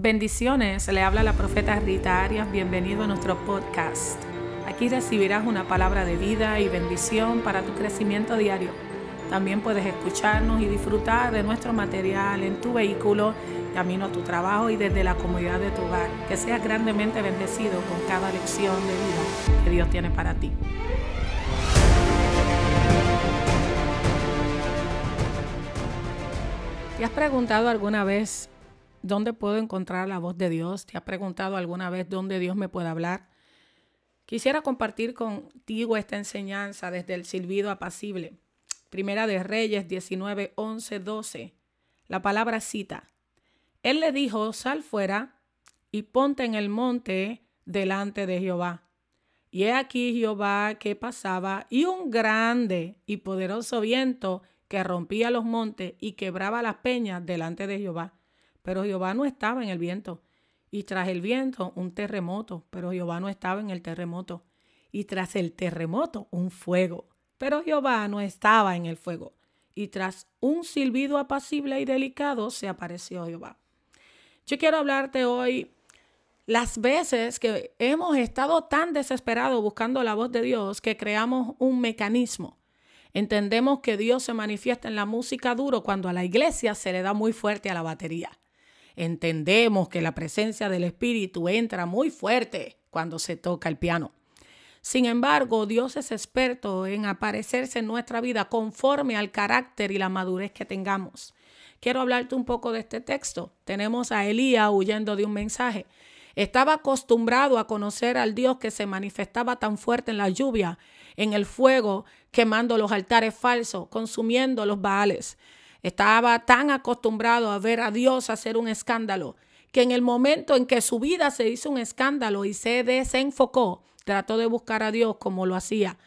Bendiciones, le habla la profeta Rita Arias, bienvenido a nuestro podcast. Aquí recibirás una palabra de vida y bendición para tu crecimiento diario. También puedes escucharnos y disfrutar de nuestro material en tu vehículo, camino a tu trabajo y desde la comodidad de tu hogar. Que seas grandemente bendecido con cada lección de vida que Dios tiene para ti. ¿Te has preguntado alguna vez ¿Dónde puedo encontrar la voz de Dios? ¿Te has preguntado alguna vez dónde Dios me puede hablar? Quisiera compartir contigo esta enseñanza desde el silbido apacible. Primera de Reyes 19, 11, 12. La palabra cita. Él le dijo, sal fuera y ponte en el monte delante de Jehová. Y he aquí Jehová que pasaba y un grande y poderoso viento que rompía los montes y quebraba las peñas delante de Jehová. Pero Jehová no estaba en el viento. Y tras el viento, un terremoto. Pero Jehová no estaba en el terremoto. Y tras el terremoto, un fuego. Pero Jehová no estaba en el fuego. Y tras un silbido apacible y delicado, se apareció Jehová. Yo quiero hablarte hoy las veces que hemos estado tan desesperados buscando la voz de Dios que creamos un mecanismo. Entendemos que Dios se manifiesta en la música duro cuando a la iglesia se le da muy fuerte a la batería. Entendemos que la presencia del Espíritu entra muy fuerte cuando se toca el piano. Sin embargo, Dios es experto en aparecerse en nuestra vida conforme al carácter y la madurez que tengamos. Quiero hablarte un poco de este texto. Tenemos a Elías huyendo de un mensaje. Estaba acostumbrado a conocer al Dios que se manifestaba tan fuerte en la lluvia, en el fuego, quemando los altares falsos, consumiendo los baales. Estaba tan acostumbrado a ver a Dios hacer un escándalo que en el momento en que su vida se hizo un escándalo y se desenfocó, trató de buscar a Dios como lo hacía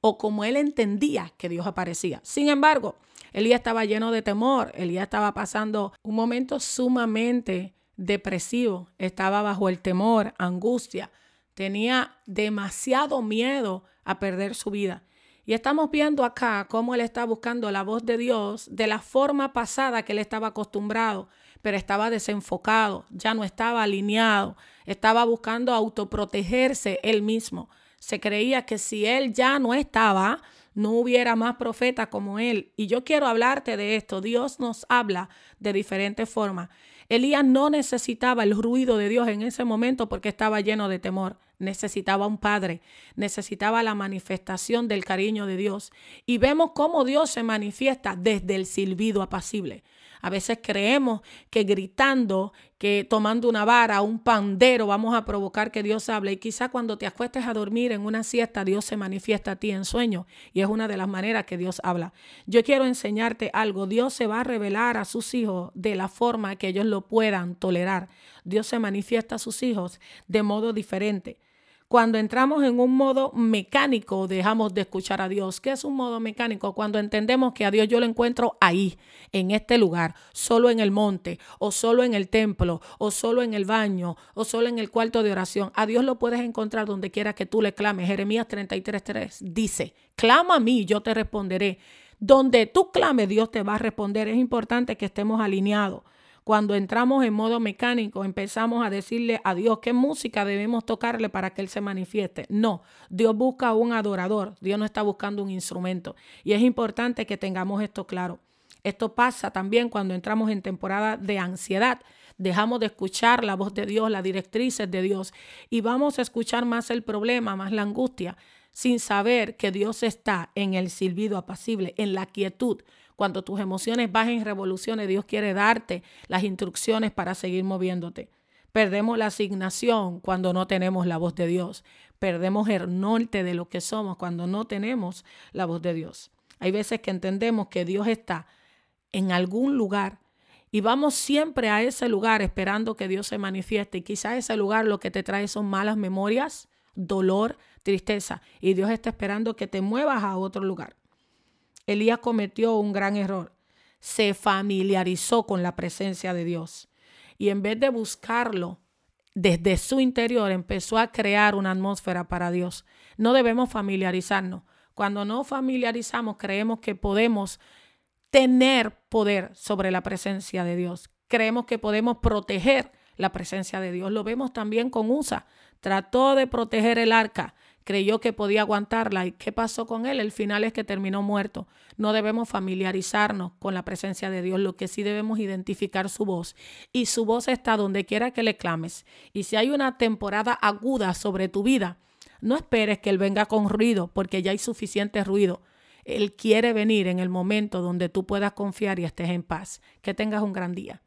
o como él entendía que Dios aparecía. Sin embargo, Elías estaba lleno de temor, Elías estaba pasando un momento sumamente depresivo, estaba bajo el temor, angustia, tenía demasiado miedo a perder su vida. Y estamos viendo acá cómo él está buscando la voz de Dios de la forma pasada que él estaba acostumbrado, pero estaba desenfocado, ya no estaba alineado, estaba buscando autoprotegerse él mismo. Se creía que si él ya no estaba, no hubiera más profeta como él. Y yo quiero hablarte de esto. Dios nos habla de diferentes formas. Elías no necesitaba el ruido de Dios en ese momento porque estaba lleno de temor. Necesitaba un padre, necesitaba la manifestación del cariño de Dios. Y vemos cómo Dios se manifiesta desde el silbido apacible. A veces creemos que gritando, que tomando una vara, un pandero, vamos a provocar que Dios hable. Y quizá cuando te acuestes a dormir en una siesta, Dios se manifiesta a ti en sueño. Y es una de las maneras que Dios habla. Yo quiero enseñarte algo. Dios se va a revelar a sus hijos de la forma que ellos lo puedan tolerar. Dios se manifiesta a sus hijos de modo diferente. Cuando entramos en un modo mecánico, dejamos de escuchar a Dios. ¿Qué es un modo mecánico? Cuando entendemos que a Dios yo lo encuentro ahí, en este lugar, solo en el monte, o solo en el templo, o solo en el baño, o solo en el cuarto de oración. A Dios lo puedes encontrar donde quiera que tú le clames. Jeremías 33:3 dice, clama a mí, yo te responderé. Donde tú clames, Dios te va a responder. Es importante que estemos alineados. Cuando entramos en modo mecánico, empezamos a decirle a Dios qué música debemos tocarle para que Él se manifieste. No, Dios busca un adorador, Dios no está buscando un instrumento. Y es importante que tengamos esto claro. Esto pasa también cuando entramos en temporada de ansiedad. Dejamos de escuchar la voz de Dios, las directrices de Dios y vamos a escuchar más el problema, más la angustia, sin saber que Dios está en el silbido apacible, en la quietud, cuando tus emociones bajen en revoluciones, Dios quiere darte las instrucciones para seguir moviéndote. Perdemos la asignación cuando no tenemos la voz de Dios. Perdemos el norte de lo que somos cuando no tenemos la voz de Dios. Hay veces que entendemos que Dios está en algún lugar y vamos siempre a ese lugar esperando que Dios se manifieste. Y quizás ese lugar lo que te trae son malas memorias, dolor, tristeza. Y Dios está esperando que te muevas a otro lugar. Elías cometió un gran error. Se familiarizó con la presencia de Dios. Y en vez de buscarlo desde su interior, empezó a crear una atmósfera para Dios. No debemos familiarizarnos. Cuando no familiarizamos, creemos que podemos tener poder sobre la presencia de Dios. Creemos que podemos proteger la presencia de Dios. Lo vemos también con Usa. Trató de proteger el arca, creyó que podía aguantarla. ¿Y qué pasó con él? El final es que terminó muerto. No debemos familiarizarnos con la presencia de Dios, lo que sí debemos identificar su voz. Y su voz está donde quiera que le clames. Y si hay una temporada aguda sobre tu vida, no esperes que Él venga con ruido, porque ya hay suficiente ruido. Él quiere venir en el momento donde tú puedas confiar y estés en paz. Que tengas un gran día.